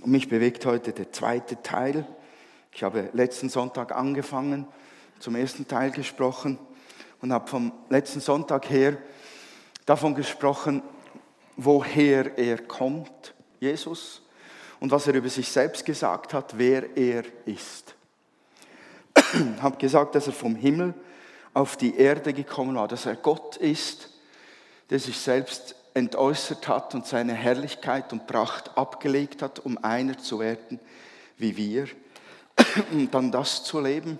Und mich bewegt heute der zweite Teil. Ich habe letzten Sonntag angefangen, zum ersten Teil gesprochen und habe vom letzten Sonntag her davon gesprochen, woher er kommt, Jesus, und was er über sich selbst gesagt hat, wer er ist. Ich habe gesagt, dass er vom Himmel auf die Erde gekommen war, dass er Gott ist, der sich selbst entäußert hat und seine Herrlichkeit und Pracht abgelegt hat, um einer zu werden wie wir, und dann das zu leben,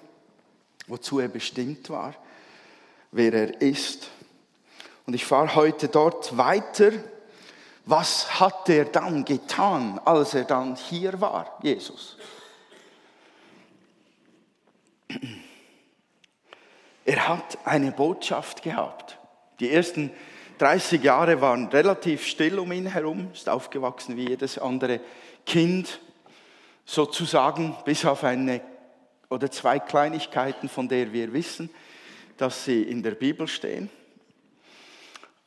wozu er bestimmt war, wer er ist. Und ich fahre heute dort weiter. Was hat er dann getan, als er dann hier war, Jesus? Er hat eine Botschaft gehabt. Die ersten 30 Jahre waren relativ still um ihn herum, ist aufgewachsen wie jedes andere Kind, sozusagen, bis auf eine oder zwei Kleinigkeiten, von der wir wissen, dass sie in der Bibel stehen.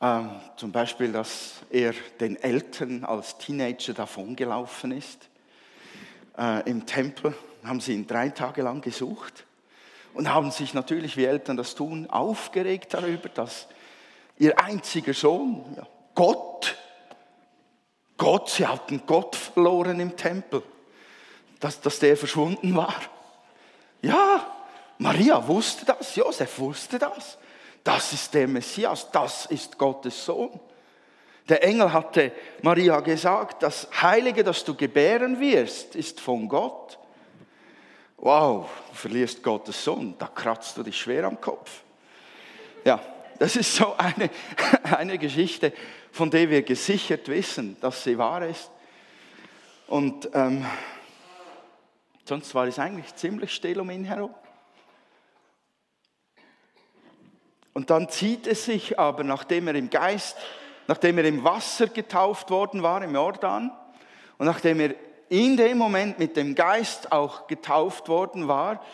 Ähm, zum Beispiel, dass er den Eltern als Teenager davongelaufen ist. Äh, Im Tempel haben sie ihn drei Tage lang gesucht und haben sich natürlich, wie Eltern das tun, aufgeregt darüber, dass ihr einziger Sohn, Gott, Gott, sie hatten Gott verloren im Tempel, dass, dass der verschwunden war. Ja, Maria wusste das, Josef wusste das. Das ist der Messias, das ist Gottes Sohn. Der Engel hatte Maria gesagt, das Heilige, das du gebären wirst, ist von Gott. Wow, du verlierst Gottes Sohn, da kratzt du dich schwer am Kopf. Ja, das ist so eine, eine Geschichte, von der wir gesichert wissen, dass sie wahr ist. Und ähm, sonst war es eigentlich ziemlich still um ihn herum. Und dann zieht es sich aber, nachdem er im Geist, nachdem er im Wasser getauft worden war, im Jordan, und nachdem er in dem Moment mit dem Geist auch getauft worden war,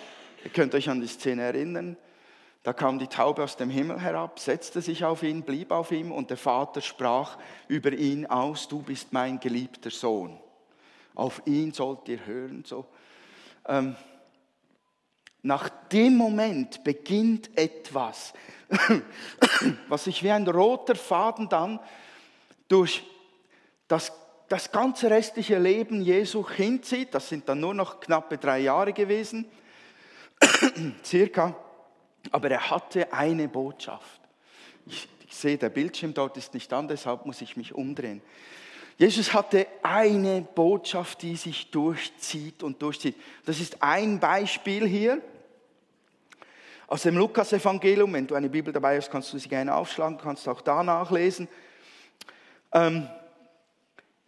ihr könnt euch an die Szene erinnern, da kam die Taube aus dem Himmel herab, setzte sich auf ihn, blieb auf ihm und der Vater sprach über ihn aus, du bist mein geliebter Sohn. Auf ihn sollt ihr hören. So. Ähm, nach dem Moment beginnt etwas, was sich wie ein roter Faden dann durch das, das ganze restliche Leben Jesu hinzieht. Das sind dann nur noch knappe drei Jahre gewesen, circa. Aber er hatte eine Botschaft. Ich, ich sehe, der Bildschirm dort ist nicht an, deshalb muss ich mich umdrehen. Jesus hatte eine Botschaft, die sich durchzieht und durchzieht. Das ist ein Beispiel hier aus dem Lukas-Evangelium. Wenn du eine Bibel dabei hast, kannst du sie gerne aufschlagen, kannst auch da nachlesen. Ähm,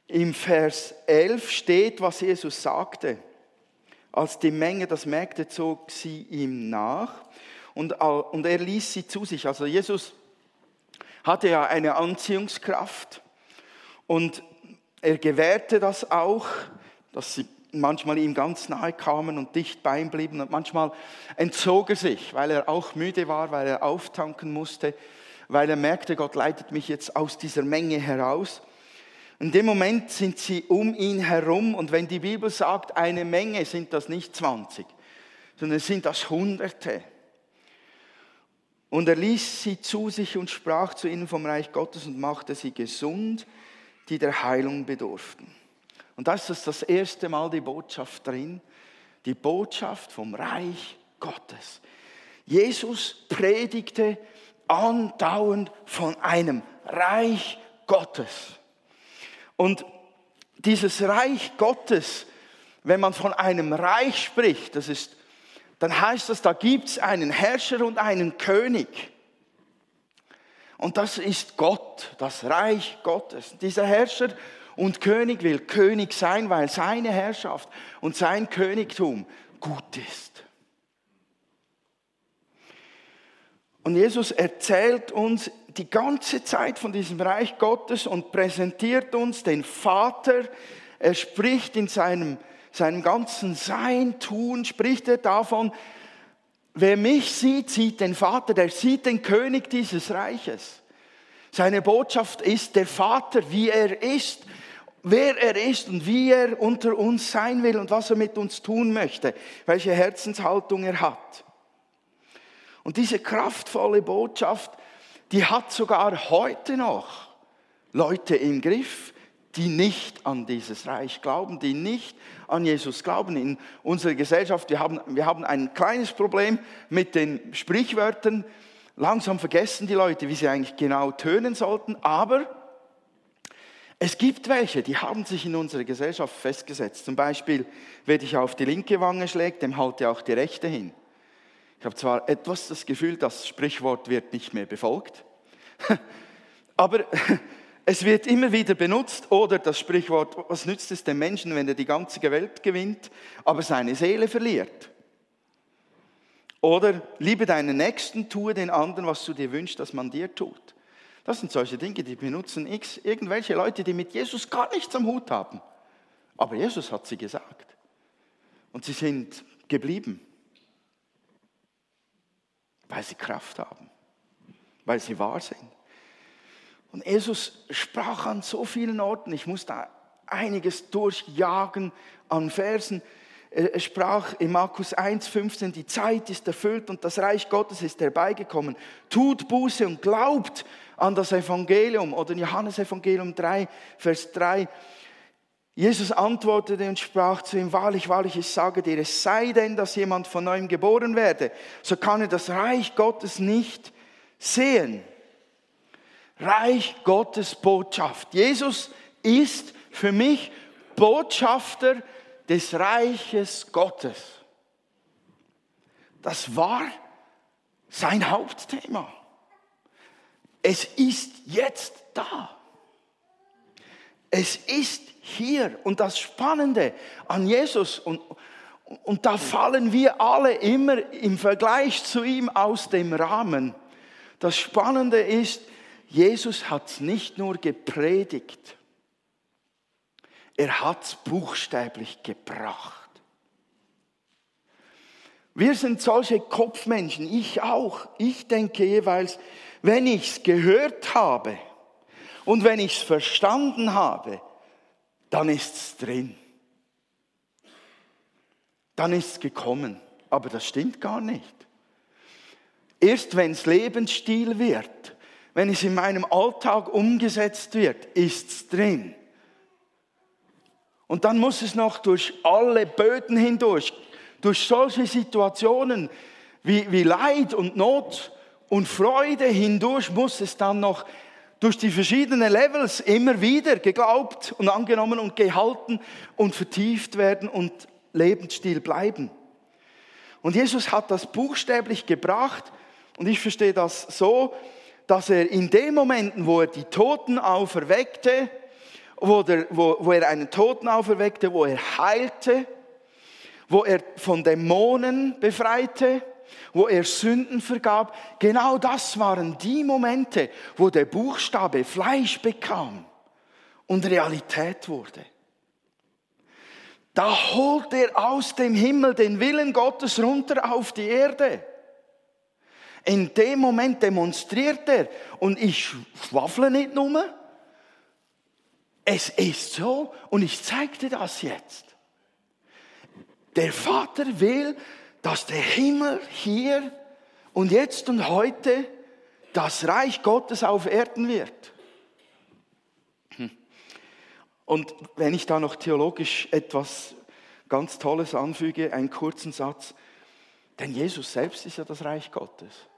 Im Vers 11 steht, was Jesus sagte. Als die Menge das merkte, zog sie ihm nach und, und er ließ sie zu sich. Also Jesus hatte ja eine Anziehungskraft und er gewährte das auch, dass sie manchmal ihm ganz nahe kamen und dicht bei ihm blieben und manchmal entzog er sich, weil er auch müde war, weil er auftanken musste, weil er merkte, Gott leitet mich jetzt aus dieser Menge heraus. In dem Moment sind sie um ihn herum und wenn die Bibel sagt, eine Menge, sind das nicht 20, sondern sind das Hunderte. Und er ließ sie zu sich und sprach zu ihnen vom Reich Gottes und machte sie gesund, die der Heilung bedurften. Und das ist das erste Mal die Botschaft drin, die Botschaft vom Reich Gottes. Jesus predigte andauernd von einem Reich Gottes. Und dieses Reich Gottes, wenn man von einem Reich spricht, das ist dann heißt das, da gibt es einen Herrscher und einen König. Und das ist Gott, das Reich Gottes. Dieser Herrscher und König will König sein, weil seine Herrschaft und sein Königtum gut ist. Und Jesus erzählt uns die ganze Zeit von diesem Reich Gottes und präsentiert uns den Vater. Er spricht in seinem seinem ganzen Sein, Tun, spricht er davon, wer mich sieht, sieht den Vater, der sieht den König dieses Reiches. Seine Botschaft ist der Vater, wie er ist. wer er ist und wie er unter uns sein will und was er mit uns tun möchte, welche Herzenshaltung er hat. Und diese kraftvolle Botschaft, die hat sogar heute noch Leute im Griff, die nicht an dieses Reich glauben, die nicht an Jesus glauben. In unserer Gesellschaft, wir haben, wir haben ein kleines Problem mit den Sprichwörtern. Langsam vergessen die Leute, wie sie eigentlich genau tönen sollten, aber es gibt welche, die haben sich in unserer Gesellschaft festgesetzt. Zum Beispiel, wer dich auf die linke Wange schlägt, dem halte auch die rechte hin. Ich habe zwar etwas das Gefühl, das Sprichwort wird nicht mehr befolgt, aber es wird immer wieder benutzt oder das Sprichwort, was nützt es dem Menschen, wenn er die ganze Welt gewinnt, aber seine Seele verliert? Oder liebe deinen Nächsten, tue den anderen, was du dir wünschst, dass man dir tut. Das sind solche Dinge, die benutzen X, irgendwelche Leute, die mit Jesus gar nichts am Hut haben. Aber Jesus hat sie gesagt. Und sie sind geblieben, weil sie Kraft haben, weil sie wahr sind. Und Jesus sprach an so vielen Orten, ich muss da einiges durchjagen an Versen. Er sprach in Markus 1,15, die Zeit ist erfüllt und das Reich Gottes ist herbeigekommen. Tut Buße und glaubt an das Evangelium. Oder in Johannes Evangelium 3, Vers 3. Jesus antwortete und sprach zu ihm, wahrlich, wahrlich, ich sage dir, es sei denn, dass jemand von neuem geboren werde, so kann er das Reich Gottes nicht sehen. Reich Gottes Botschaft. Jesus ist für mich Botschafter des Reiches Gottes. Das war sein Hauptthema. Es ist jetzt da. Es ist hier. Und das Spannende an Jesus, und, und da fallen wir alle immer im Vergleich zu ihm aus dem Rahmen. Das Spannende ist, Jesus hat es nicht nur gepredigt, er hat es buchstäblich gebracht. Wir sind solche Kopfmenschen, ich auch. Ich denke jeweils, wenn ich es gehört habe und wenn ich es verstanden habe, dann ist es drin. Dann ist es gekommen. Aber das stimmt gar nicht. Erst wenn es Lebensstil wird, wenn es in meinem Alltag umgesetzt wird, ist es drin. Und dann muss es noch durch alle Böden hindurch, durch solche Situationen wie, wie Leid und Not und Freude hindurch muss es dann noch durch die verschiedenen Levels immer wieder geglaubt und angenommen und gehalten und vertieft werden und Lebensstil bleiben. Und Jesus hat das buchstäblich gebracht und ich verstehe das so, dass er in den Momenten, wo er die Toten auferweckte, wo, der, wo, wo er einen Toten auferweckte, wo er heilte, wo er von Dämonen befreite, wo er Sünden vergab, genau das waren die Momente, wo der Buchstabe Fleisch bekam und Realität wurde. Da holt er aus dem Himmel den Willen Gottes runter auf die Erde. In dem Moment demonstriert er, und ich schwafle nicht nur, es ist so, und ich zeige dir das jetzt. Der Vater will, dass der Himmel hier und jetzt und heute das Reich Gottes auf Erden wird. Hm. Und wenn ich da noch theologisch etwas ganz Tolles anfüge, einen kurzen Satz, denn Jesus selbst ist ja das Reich Gottes.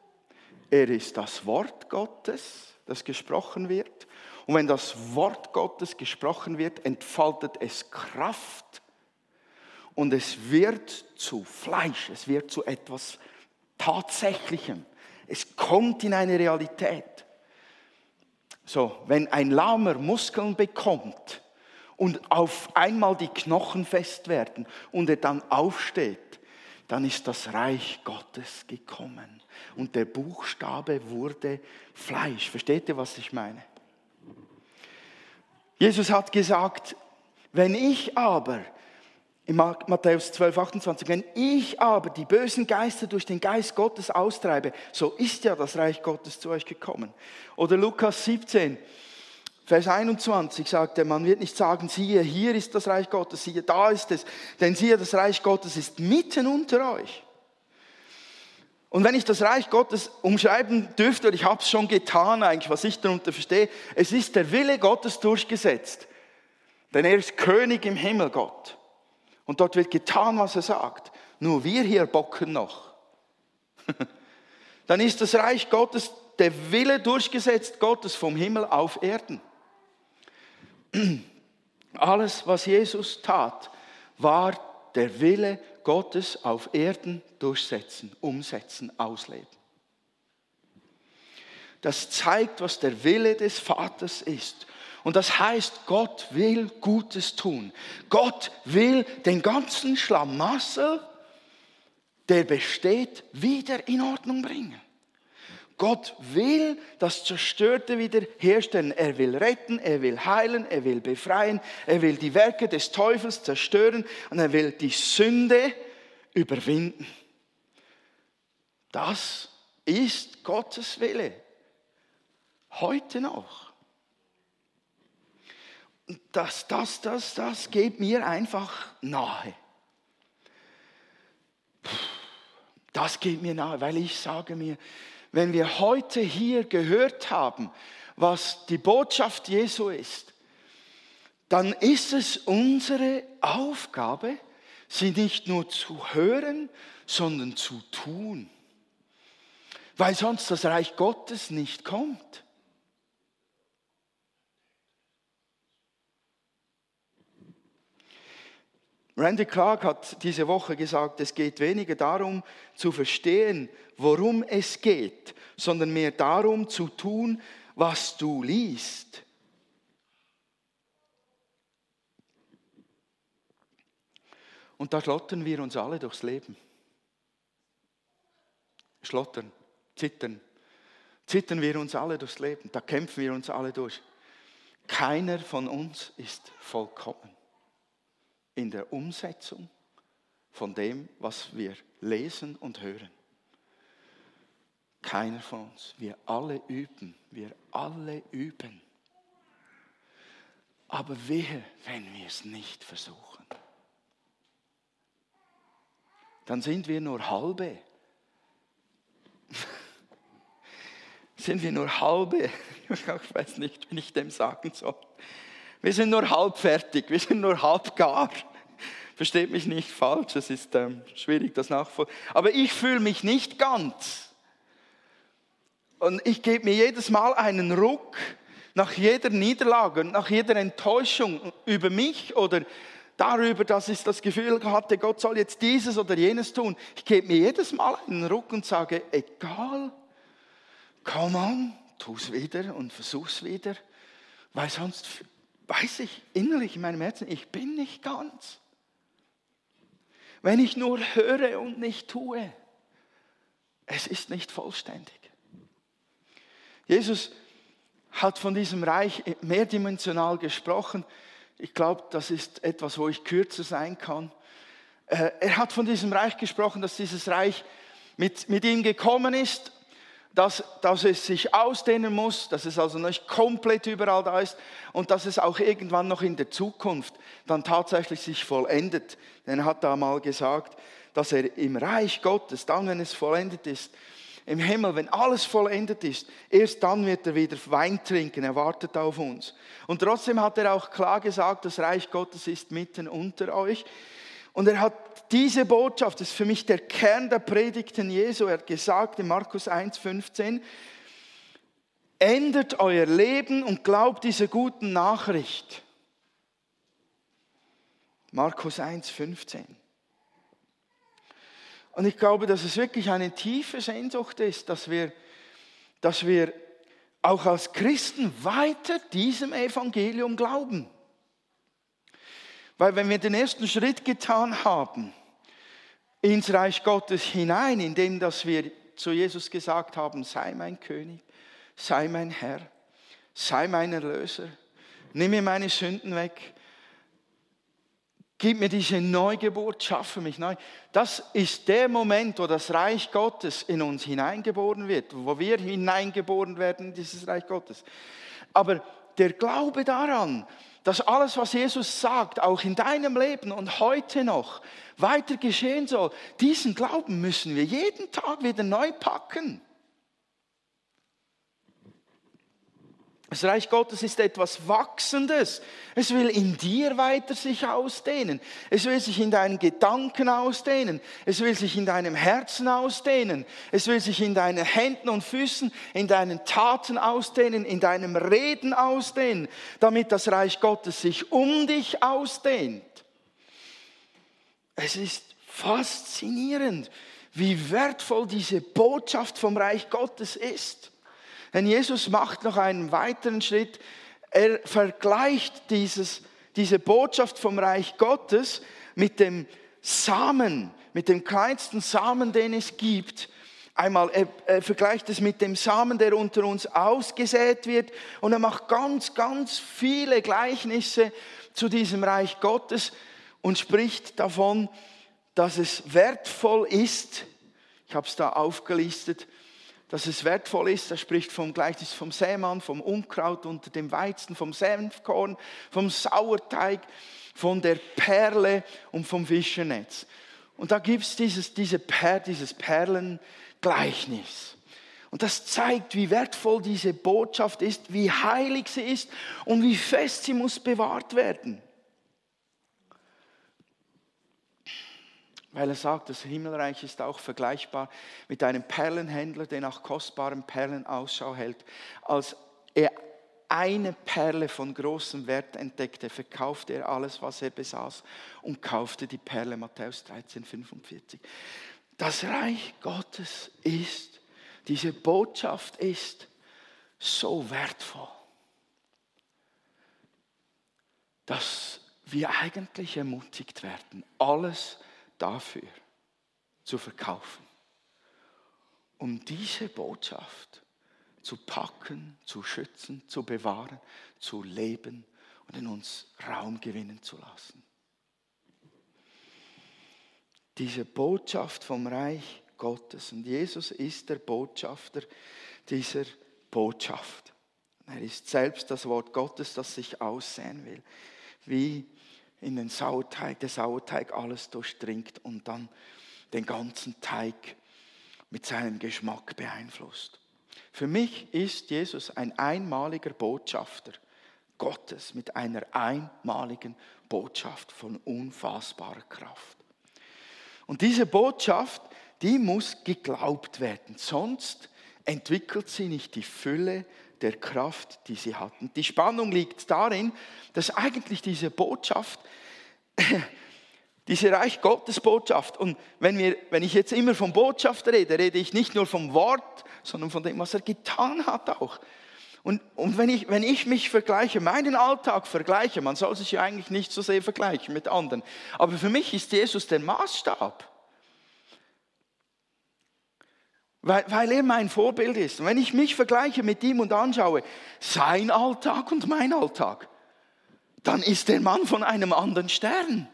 Er ist das Wort Gottes, das gesprochen wird. Und wenn das Wort Gottes gesprochen wird, entfaltet es Kraft und es wird zu Fleisch, es wird zu etwas Tatsächlichem. Es kommt in eine Realität. So, wenn ein Lahmer Muskeln bekommt und auf einmal die Knochen fest werden und er dann aufsteht, dann ist das Reich Gottes gekommen und der Buchstabe wurde Fleisch. Versteht ihr, was ich meine? Jesus hat gesagt, wenn ich aber, in Matthäus 12, 28, wenn ich aber die bösen Geister durch den Geist Gottes austreibe, so ist ja das Reich Gottes zu euch gekommen. Oder Lukas 17, Vers 21 sagt er, man wird nicht sagen, siehe, hier ist das Reich Gottes, siehe, da ist es, denn siehe, das Reich Gottes ist mitten unter euch. Und wenn ich das Reich Gottes umschreiben dürfte, und ich habe es schon getan eigentlich, was ich darunter verstehe, es ist der Wille Gottes durchgesetzt. Denn er ist König im Himmel, Gott. Und dort wird getan, was er sagt. Nur wir hier bocken noch. Dann ist das Reich Gottes, der Wille durchgesetzt Gottes vom Himmel auf Erden. Alles, was Jesus tat, war der Wille Gottes auf Erden durchsetzen, umsetzen, ausleben. Das zeigt, was der Wille des Vaters ist. Und das heißt, Gott will Gutes tun. Gott will den ganzen Schlamassel, der besteht, wieder in Ordnung bringen. Gott will das Zerstörte wiederherstellen. Er will retten, er will heilen, er will befreien, er will die Werke des Teufels zerstören und er will die Sünde überwinden. Das ist Gottes Wille. Heute noch. Das, das, das, das geht mir einfach nahe. Das geht mir nahe, weil ich sage mir, wenn wir heute hier gehört haben, was die Botschaft Jesu ist, dann ist es unsere Aufgabe, sie nicht nur zu hören, sondern zu tun. Weil sonst das Reich Gottes nicht kommt. Randy Clark hat diese Woche gesagt, es geht weniger darum zu verstehen, worum es geht, sondern mehr darum zu tun, was du liest. Und da schlottern wir uns alle durchs Leben. Schlottern, zittern. Zittern wir uns alle durchs Leben. Da kämpfen wir uns alle durch. Keiner von uns ist vollkommen in der Umsetzung von dem, was wir lesen und hören. Keiner von uns. Wir alle üben. Wir alle üben. Aber wehe, wenn wir es nicht versuchen. Dann sind wir nur halbe. sind wir nur halbe. Ich weiß nicht, wie ich dem sagen soll. Wir sind nur halb fertig, wir sind nur halb gar. Versteht mich nicht falsch, es ist ähm, schwierig, das nachvollziehen. Aber ich fühle mich nicht ganz. Und ich gebe mir jedes Mal einen Ruck nach jeder Niederlage und nach jeder Enttäuschung über mich oder darüber, dass ich das Gefühl hatte, Gott soll jetzt dieses oder jenes tun. Ich gebe mir jedes Mal einen Ruck und sage, egal, komm on, tu es wieder und versuch's wieder, weil sonst weiß ich innerlich in meinem Herzen, ich bin nicht ganz. Wenn ich nur höre und nicht tue, es ist nicht vollständig. Jesus hat von diesem Reich mehrdimensional gesprochen. Ich glaube, das ist etwas, wo ich kürzer sein kann. Äh, er hat von diesem Reich gesprochen, dass dieses Reich mit, mit ihm gekommen ist dass, dass es sich ausdehnen muss, dass es also nicht komplett überall da ist und dass es auch irgendwann noch in der Zukunft dann tatsächlich sich vollendet. Denn er hat da mal gesagt, dass er im Reich Gottes, dann wenn es vollendet ist, im Himmel, wenn alles vollendet ist, erst dann wird er wieder Wein trinken, er wartet auf uns. Und trotzdem hat er auch klar gesagt, das Reich Gottes ist mitten unter euch. Und er hat diese Botschaft, das ist für mich der Kern der Predigten Jesu, er hat gesagt in Markus 1,15, ändert euer Leben und glaubt dieser guten Nachricht. Markus 1,15. Und ich glaube, dass es wirklich eine tiefe Sehnsucht ist, dass wir, dass wir auch als Christen weiter diesem Evangelium glauben. Weil wenn wir den ersten Schritt getan haben ins Reich Gottes hinein, indem dass wir zu Jesus gesagt haben, sei mein König, sei mein Herr, sei mein Erlöser, nimm mir meine Sünden weg, gib mir diese Neugeburt, schaffe mich neu. Das ist der Moment, wo das Reich Gottes in uns hineingeboren wird, wo wir hineingeboren werden in dieses Reich Gottes. Aber der Glaube daran, dass alles, was Jesus sagt, auch in deinem Leben und heute noch weiter geschehen soll, diesen Glauben müssen wir jeden Tag wieder neu packen. Das Reich Gottes ist etwas Wachsendes. Es will in dir weiter sich ausdehnen. Es will sich in deinen Gedanken ausdehnen. Es will sich in deinem Herzen ausdehnen. Es will sich in deinen Händen und Füßen, in deinen Taten ausdehnen, in deinem Reden ausdehnen, damit das Reich Gottes sich um dich ausdehnt. Es ist faszinierend, wie wertvoll diese Botschaft vom Reich Gottes ist. Denn Jesus macht noch einen weiteren Schritt. Er vergleicht dieses, diese Botschaft vom Reich Gottes mit dem Samen, mit dem kleinsten Samen, den es gibt. Einmal, er, er, vergleicht es mit dem Samen, der unter uns ausgesät wird. Und er macht ganz, ganz viele Gleichnisse zu diesem Reich Gottes und spricht davon, dass es wertvoll ist. Ich habe es da aufgelistet dass es wertvoll ist. Er spricht vom Gleichnis vom Sämann, vom Unkraut unter dem Weizen, vom Senfkorn, vom Sauerteig, von der Perle und vom Fischernetz. Und da gibt es dieses, diese per, dieses Perlengleichnis. Und das zeigt, wie wertvoll diese Botschaft ist, wie heilig sie ist und wie fest sie muss bewahrt werden. Weil er sagt, das Himmelreich ist auch vergleichbar mit einem Perlenhändler, der nach kostbaren Perlen Ausschau hält. Als er eine Perle von großem Wert entdeckte, verkaufte er alles, was er besaß und kaufte die Perle Matthäus 13, 45. Das Reich Gottes ist, diese Botschaft ist so wertvoll, dass wir eigentlich ermutigt werden, alles zu dafür zu verkaufen, um diese Botschaft zu packen, zu schützen, zu bewahren, zu leben und in uns Raum gewinnen zu lassen. Diese Botschaft vom Reich Gottes. Und Jesus ist der Botschafter dieser Botschaft. Er ist selbst das Wort Gottes, das sich aussehen will. Wie in den Sauerteig, der Sauerteig alles durchdringt und dann den ganzen Teig mit seinem Geschmack beeinflusst. Für mich ist Jesus ein einmaliger Botschafter Gottes mit einer einmaligen Botschaft von unfassbarer Kraft. Und diese Botschaft, die muss geglaubt werden, sonst entwickelt sie nicht die Fülle der Kraft, die sie hatten. Die Spannung liegt darin, dass eigentlich diese Botschaft, diese Reich Gottes Botschaft, und wenn, wir, wenn ich jetzt immer vom Botschaft rede, rede ich nicht nur vom Wort, sondern von dem, was er getan hat auch. Und, und wenn, ich, wenn ich mich vergleiche, meinen Alltag vergleiche, man soll sich ja eigentlich nicht so sehr vergleichen mit anderen, aber für mich ist Jesus der Maßstab. Weil, weil er mein Vorbild ist. Und wenn ich mich vergleiche mit ihm und anschaue, sein Alltag und mein Alltag, dann ist der Mann von einem anderen Stern.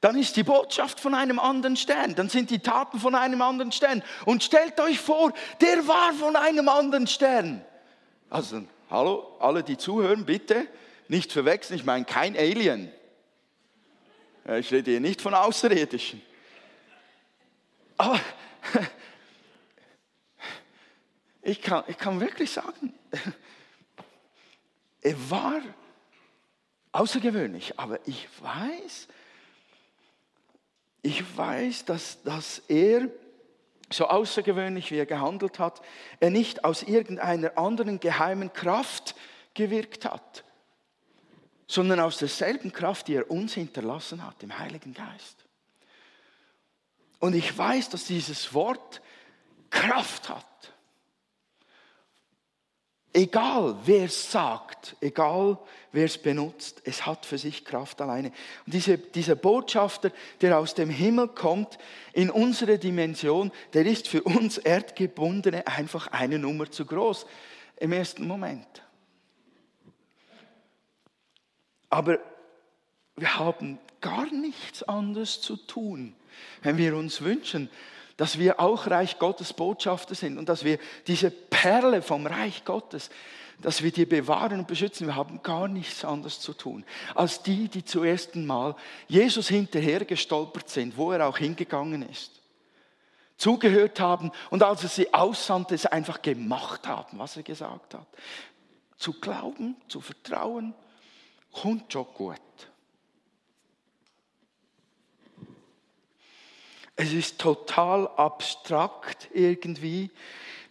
Dann ist die Botschaft von einem anderen Stern. Dann sind die Taten von einem anderen Stern. Und stellt euch vor, der war von einem anderen Stern. Also, hallo, alle, die zuhören, bitte nicht verwechseln. Ich meine kein Alien. Ich rede hier nicht von Außerirdischen. Aber ich kann, ich kann wirklich sagen, er war außergewöhnlich, aber ich weiß, ich weiß, dass, dass er, so außergewöhnlich wie er gehandelt hat, er nicht aus irgendeiner anderen geheimen Kraft gewirkt hat, sondern aus derselben Kraft, die er uns hinterlassen hat, dem Heiligen Geist. Und ich weiß, dass dieses Wort Kraft hat. Egal wer es sagt, egal wer es benutzt, es hat für sich Kraft alleine. Und diese, dieser Botschafter, der aus dem Himmel kommt, in unsere Dimension, der ist für uns Erdgebundene einfach eine Nummer zu groß im ersten Moment. Aber wir haben gar nichts anderes zu tun, wenn wir uns wünschen, dass wir auch Reich Gottes Botschafter sind und dass wir diese Perle vom Reich Gottes, dass wir die bewahren und beschützen. Wir haben gar nichts anderes zu tun, als die, die zum ersten Mal Jesus hinterhergestolpert sind, wo er auch hingegangen ist. Zugehört haben und als er sie aussandte, es einfach gemacht haben, was er gesagt hat. Zu glauben, zu vertrauen, kommt schon gut. Es ist total abstrakt irgendwie,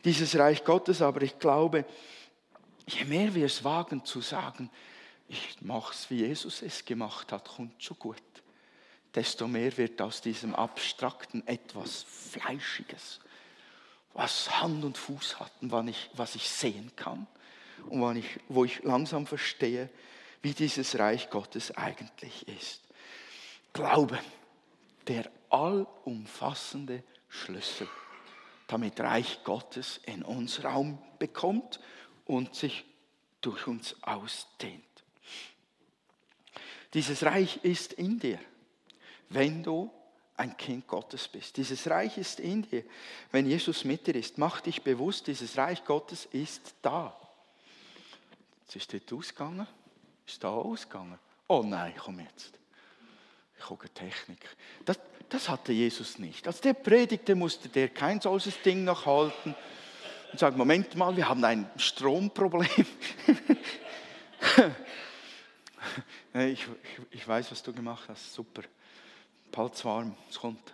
dieses Reich Gottes, aber ich glaube, je mehr wir es wagen zu sagen, ich mache es, wie Jesus es gemacht hat, kommt schon gut, desto mehr wird aus diesem Abstrakten etwas Fleischiges, was Hand und Fuß hat und was ich sehen kann und wo ich langsam verstehe, wie dieses Reich Gottes eigentlich ist. Glaube, der allumfassende Schlüssel, damit Reich Gottes in uns Raum bekommt und sich durch uns ausdehnt. Dieses Reich ist in dir, wenn du ein Kind Gottes bist. Dieses Reich ist in dir, wenn Jesus mit dir ist. Mach dich bewusst, dieses Reich Gottes ist da. Jetzt ist dort ausgegangen, ist da ausgegangen. Oh nein, komm jetzt. Ich gucke Technik. Das, das hatte Jesus nicht. Als der predigte, musste der kein solches Ding noch halten und sagen, Moment mal, wir haben ein Stromproblem. ich, ich, ich, weiß, was du gemacht hast. Super. Palz warm, es kommt.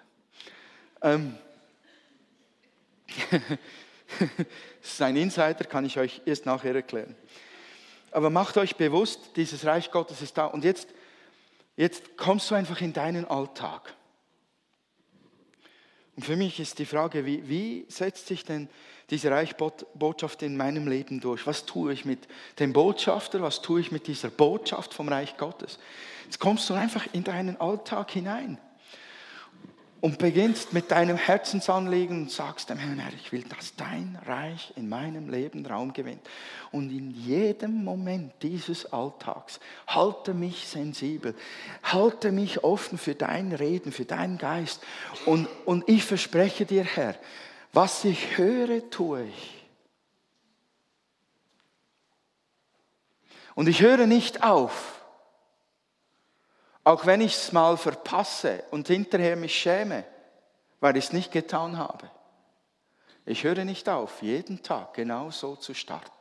Ähm, das ist ein Insider, kann ich euch erst nachher erklären. Aber macht euch bewusst, dieses Reich Gottes ist da. Und jetzt, jetzt kommst du einfach in deinen Alltag. Und für mich ist die Frage, wie, wie setzt sich denn diese Reichbotschaft in meinem Leben durch? Was tue ich mit dem Botschafter? Was tue ich mit dieser Botschaft vom Reich Gottes? Jetzt kommst du einfach in deinen Alltag hinein und beginnst mit deinem Herzensanliegen und sagst dem Herrn, Herr, ich will, dass dein Reich in meinem Leben Raum gewinnt. Und in jedem Moment dieses Alltags halte mich sensibel, halte mich offen für dein Reden, für deinen Geist. Und, und ich verspreche dir, Herr, was ich höre, tue ich. Und ich höre nicht auf auch wenn ich es mal verpasse und hinterher mich schäme, weil ich es nicht getan habe. Ich höre nicht auf, jeden Tag genau so zu starten.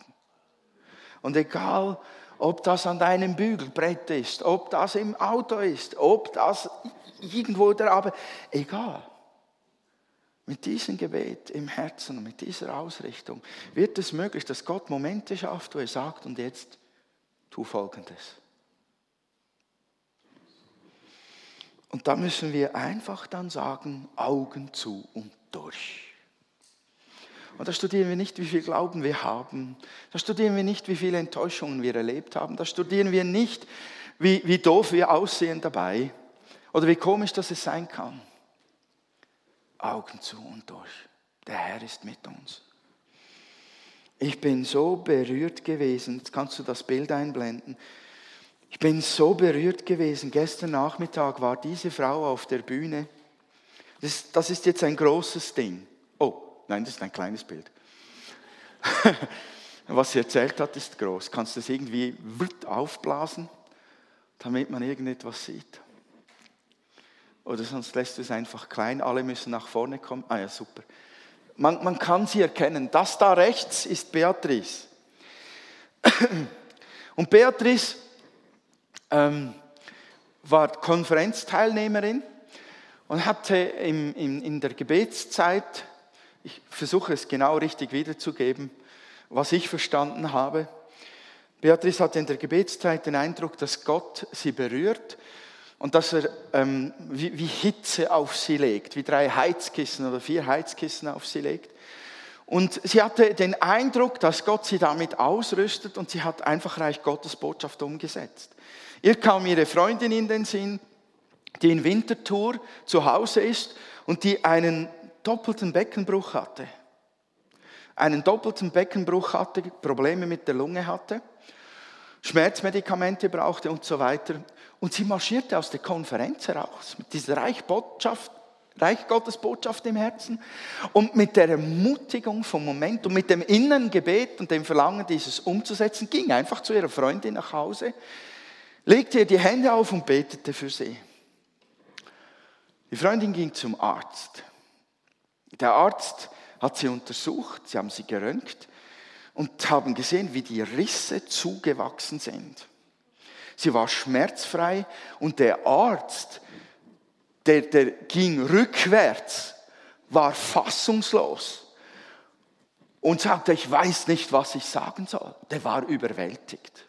Und egal, ob das an deinem Bügelbrett ist, ob das im Auto ist, ob das irgendwo der aber egal. Mit diesem Gebet im Herzen und mit dieser Ausrichtung wird es möglich, dass Gott Momente schafft, wo er sagt, und jetzt tu Folgendes. Und da müssen wir einfach dann sagen, Augen zu und durch. Und da studieren wir nicht, wie viel Glauben wir haben. Da studieren wir nicht, wie viele Enttäuschungen wir erlebt haben. Da studieren wir nicht, wie, wie doof wir aussehen dabei oder wie komisch das es sein kann. Augen zu und durch. Der Herr ist mit uns. Ich bin so berührt gewesen. Jetzt kannst du das Bild einblenden. Ich bin so berührt gewesen. Gestern Nachmittag war diese Frau auf der Bühne. Das, das ist jetzt ein großes Ding. Oh, nein, das ist ein kleines Bild. Was sie erzählt hat, ist groß. Kannst du das irgendwie aufblasen, damit man irgendetwas sieht? Oder sonst lässt du es einfach klein, alle müssen nach vorne kommen. Ah ja, super. Man, man kann sie erkennen. Das da rechts ist Beatrice. Und Beatrice ähm, war Konferenzteilnehmerin und hatte im, in, in der Gebetszeit, ich versuche es genau richtig wiederzugeben, was ich verstanden habe. Beatrice hatte in der Gebetszeit den Eindruck, dass Gott sie berührt und dass er ähm, wie, wie Hitze auf sie legt, wie drei Heizkissen oder vier Heizkissen auf sie legt. Und sie hatte den Eindruck, dass Gott sie damit ausrüstet und sie hat einfach Reich Gottes Botschaft umgesetzt. Ihr kam ihre Freundin in den Sinn, die in Winterthur zu Hause ist und die einen doppelten Beckenbruch hatte. Einen doppelten Beckenbruch hatte, Probleme mit der Lunge hatte, Schmerzmedikamente brauchte und so weiter. Und sie marschierte aus der Konferenz heraus mit dieser Reichbotschaft Reich Gottes Botschaft im Herzen. Und mit der Ermutigung vom Moment und mit dem inneren Gebet und dem Verlangen, dieses umzusetzen, ging einfach zu ihrer Freundin nach Hause, legte ihr die Hände auf und betete für sie. Die Freundin ging zum Arzt. Der Arzt hat sie untersucht, sie haben sie geröntgt und haben gesehen, wie die Risse zugewachsen sind. Sie war schmerzfrei und der Arzt der, der ging rückwärts, war fassungslos und sagte, ich weiß nicht, was ich sagen soll. Der war überwältigt.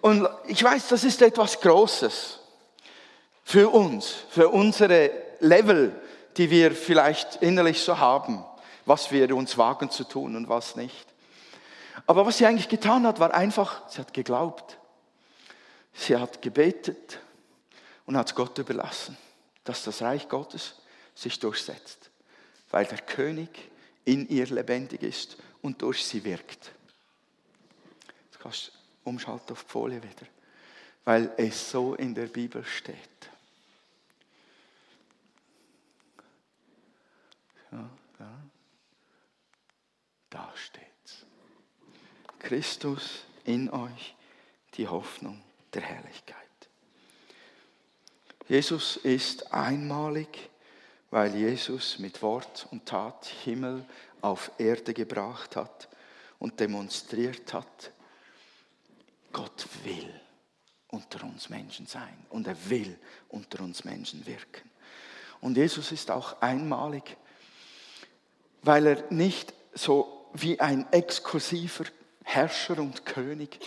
Und ich weiß, das ist etwas Großes für uns, für unsere Level, die wir vielleicht innerlich so haben, was wir uns wagen zu tun und was nicht. Aber was sie eigentlich getan hat, war einfach, sie hat geglaubt, sie hat gebetet und hat Gott überlassen, dass das Reich Gottes sich durchsetzt, weil der König in ihr lebendig ist und durch sie wirkt. Jetzt kannst umschalten auf die Folie wieder, weil es so in der Bibel steht. Ja, ja. Da steht's. Christus in euch, die Hoffnung der Herrlichkeit. Jesus ist einmalig, weil Jesus mit Wort und Tat Himmel auf Erde gebracht hat und demonstriert hat, Gott will unter uns Menschen sein und er will unter uns Menschen wirken. Und Jesus ist auch einmalig, weil er nicht so wie ein exklusiver Herrscher und König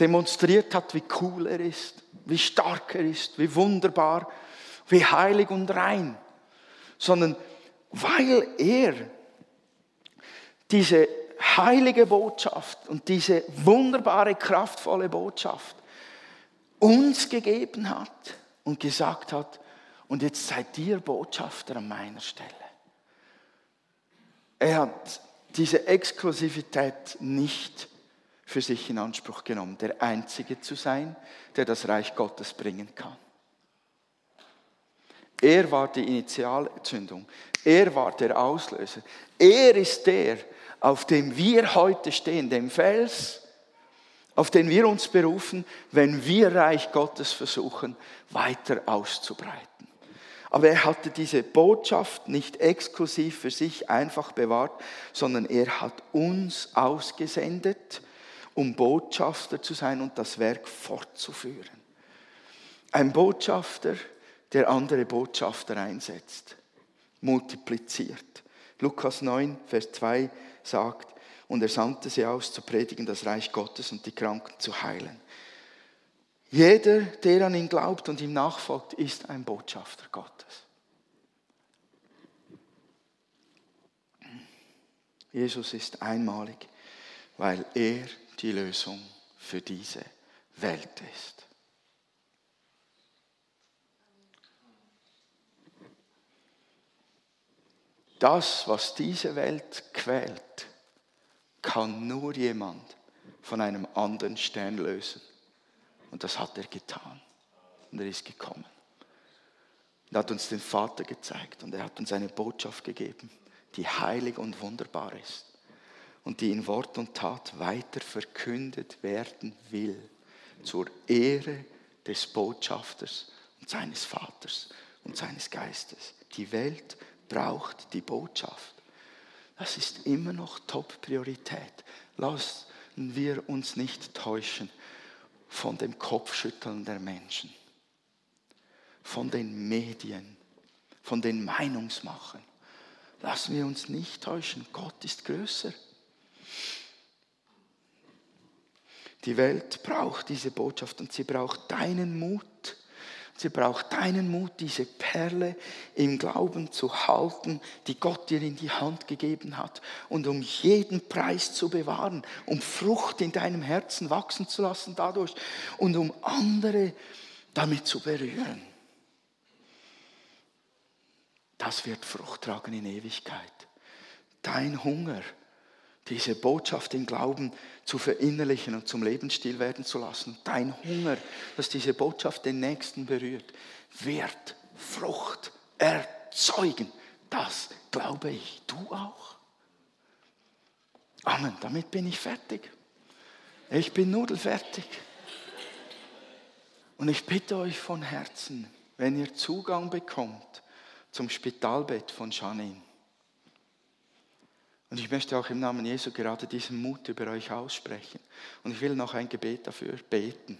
demonstriert hat, wie cool er ist, wie stark er ist, wie wunderbar, wie heilig und rein, sondern weil er diese heilige Botschaft und diese wunderbare, kraftvolle Botschaft uns gegeben hat und gesagt hat, und jetzt seid ihr Botschafter an meiner Stelle. Er hat diese Exklusivität nicht für sich in Anspruch genommen, der Einzige zu sein, der das Reich Gottes bringen kann. Er war die Initialzündung. Er war der Auslöser. Er ist der, auf dem wir heute stehen, dem Fels, auf den wir uns berufen, wenn wir Reich Gottes versuchen, weiter auszubreiten. Aber er hatte diese Botschaft nicht exklusiv für sich einfach bewahrt, sondern er hat uns ausgesendet um Botschafter zu sein und das Werk fortzuführen. Ein Botschafter, der andere Botschafter einsetzt, multipliziert. Lukas 9, Vers 2 sagt, und er sandte sie aus, zu predigen das Reich Gottes und die Kranken zu heilen. Jeder, der an ihn glaubt und ihm nachfolgt, ist ein Botschafter Gottes. Jesus ist einmalig, weil er die Lösung für diese Welt ist. Das, was diese Welt quält, kann nur jemand von einem anderen Stern lösen. Und das hat er getan. Und er ist gekommen. Er hat uns den Vater gezeigt und er hat uns eine Botschaft gegeben, die heilig und wunderbar ist und die in Wort und Tat weiter verkündet werden will, zur Ehre des Botschafters und seines Vaters und seines Geistes. Die Welt braucht die Botschaft. Das ist immer noch Top-Priorität. Lassen wir uns nicht täuschen von dem Kopfschütteln der Menschen, von den Medien, von den Meinungsmachern. Lassen wir uns nicht täuschen. Gott ist größer. Die Welt braucht diese Botschaft und sie braucht deinen Mut. Sie braucht deinen Mut, diese Perle im Glauben zu halten, die Gott dir in die Hand gegeben hat und um jeden Preis zu bewahren, um Frucht in deinem Herzen wachsen zu lassen dadurch und um andere damit zu berühren. Das wird Frucht tragen in Ewigkeit. Dein Hunger diese Botschaft im Glauben zu verinnerlichen und zum Lebensstil werden zu lassen. Dein Hunger, dass diese Botschaft den Nächsten berührt, wird Frucht erzeugen. Das glaube ich. Du auch? Amen. Damit bin ich fertig. Ich bin nudelfertig. Und ich bitte euch von Herzen, wenn ihr Zugang bekommt zum Spitalbett von Janine, und ich möchte auch im Namen Jesu gerade diesen Mut über euch aussprechen. Und ich will noch ein Gebet dafür beten,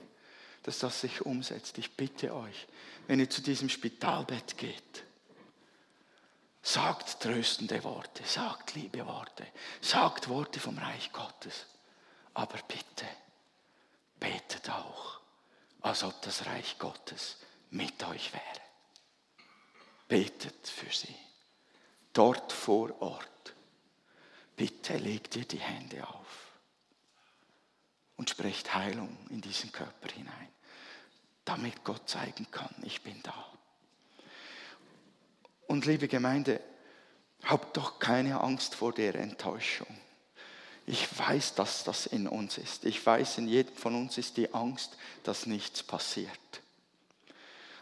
dass das sich umsetzt. Ich bitte euch, wenn ihr zu diesem Spitalbett geht, sagt tröstende Worte, sagt liebe Worte, sagt Worte vom Reich Gottes. Aber bitte, betet auch, als ob das Reich Gottes mit euch wäre. Betet für sie, dort vor Ort bitte leg dir die Hände auf und sprecht Heilung in diesen Körper hinein, damit Gott zeigen kann, ich bin da. Und liebe Gemeinde, habt doch keine Angst vor der Enttäuschung. Ich weiß, dass das in uns ist. Ich weiß, in jedem von uns ist die Angst, dass nichts passiert.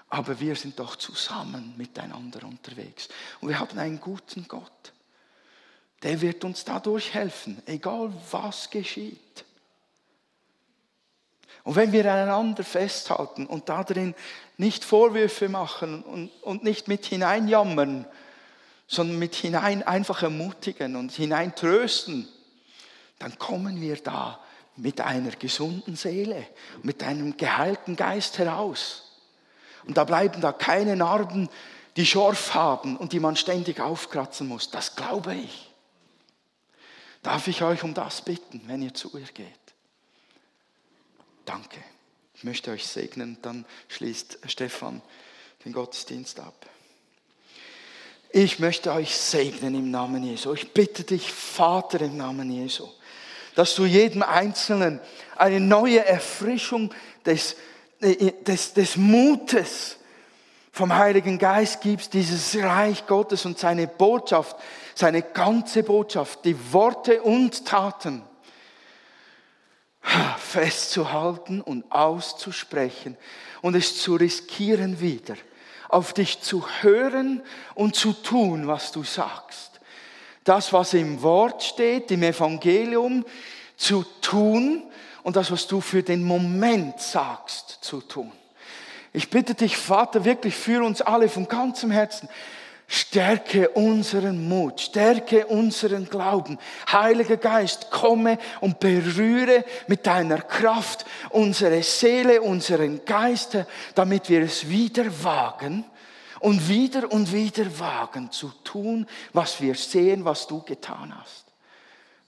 Aber wir sind doch zusammen miteinander unterwegs. Und wir haben einen guten Gott der wird uns dadurch helfen, egal was geschieht. Und wenn wir einander festhalten und darin nicht Vorwürfe machen und, und nicht mit hineinjammern, sondern mit hinein einfach ermutigen und hinein trösten, dann kommen wir da mit einer gesunden Seele, mit einem geheilten Geist heraus. Und da bleiben da keine Narben, die Schorf haben und die man ständig aufkratzen muss. Das glaube ich. Darf ich euch um das bitten, wenn ihr zu ihr geht? Danke. Ich möchte euch segnen, dann schließt Stefan den Gottesdienst ab. Ich möchte euch segnen im Namen Jesu. Ich bitte dich, Vater, im Namen Jesu, dass du jedem Einzelnen eine neue Erfrischung des, äh, des, des Mutes vom Heiligen Geist gibst, dieses Reich Gottes und seine Botschaft seine ganze Botschaft, die Worte und Taten festzuhalten und auszusprechen und es zu riskieren wieder, auf dich zu hören und zu tun, was du sagst. Das, was im Wort steht, im Evangelium, zu tun und das, was du für den Moment sagst, zu tun. Ich bitte dich, Vater, wirklich für uns alle von ganzem Herzen, Stärke unseren Mut, stärke unseren Glauben. Heiliger Geist, komme und berühre mit deiner Kraft unsere Seele, unseren Geist, damit wir es wieder wagen und wieder und wieder wagen zu tun, was wir sehen, was du getan hast.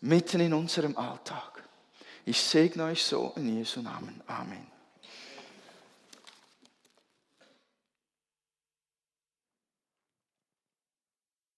Mitten in unserem Alltag. Ich segne euch so in Jesu Namen. Amen.